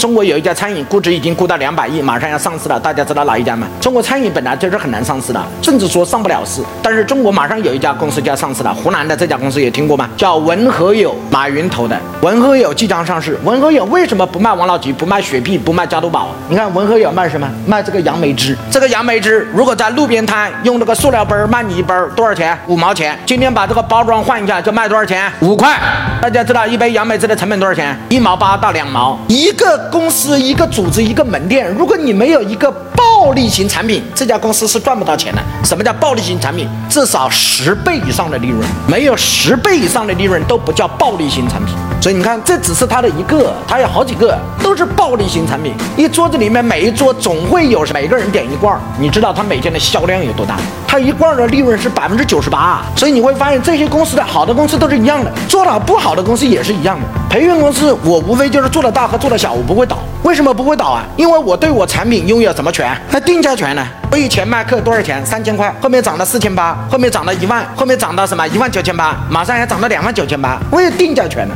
中国有一家餐饮估值已经估到两百亿，马上要上市了。大家知道哪一家吗？中国餐饮本来就是很难上市的，甚至说上不了市。但是中国马上有一家公司就要上市了，湖南的这家公司也听过吗？叫文和友，马云投的。文和友即将上市。文和友为什么不卖王老吉，不卖雪碧，不卖加多宝？你看文和友卖什么？卖这个杨梅汁。这个杨梅汁如果在路边摊用那个塑料杯卖你一杯多少钱？五毛钱。今天把这个包装换一下，就卖多少钱？五块。大家知道一杯杨梅汁的成本多少钱？一毛八到两毛。一个。公司一个组织一个门店，如果你没有一个暴利型产品，这家公司是赚不到钱的。什么叫暴利型产品？至少十倍以上的利润，没有十倍以上的利润都不叫暴利型产品。所以你看，这只是它的一个，它有好几个都是暴利型产品。一桌子里面每一桌总会有每个人点一罐，你知道它每天的销量有多大？它一罐的利润是百分之九十八。所以你会发现这些公司的好的公司都是一样的，做的不好的公司也是一样的。培训公司我无非就是做的大和做的小，我不会倒。为什么不会倒啊？因为我对我产品拥有什么权？那定价权呢？我以前卖课多少钱？三千块，后面涨到四千八，后面涨到一万，后面涨到什么？一万九千八，马上要涨到两万九千八，我有定价权的。